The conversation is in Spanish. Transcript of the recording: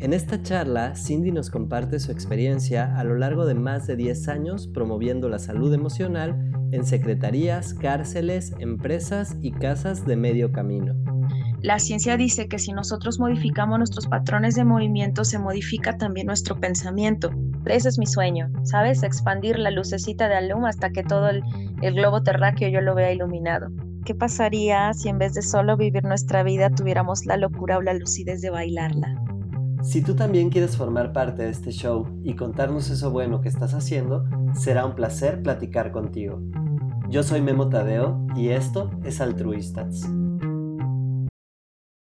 en esta charla, Cindy nos comparte su experiencia a lo largo de más de 10 años promoviendo la salud emocional en secretarías, cárceles, empresas y casas de medio camino. La ciencia dice que si nosotros modificamos nuestros patrones de movimiento, se modifica también nuestro pensamiento. Ese es mi sueño, ¿sabes? Expandir la lucecita de Alum hasta que todo el, el globo terráqueo yo lo vea iluminado. ¿Qué pasaría si en vez de solo vivir nuestra vida tuviéramos la locura o la lucidez de bailarla? Si tú también quieres formar parte de este show y contarnos eso bueno que estás haciendo, será un placer platicar contigo. Yo soy Memo Tadeo y esto es Altruistas.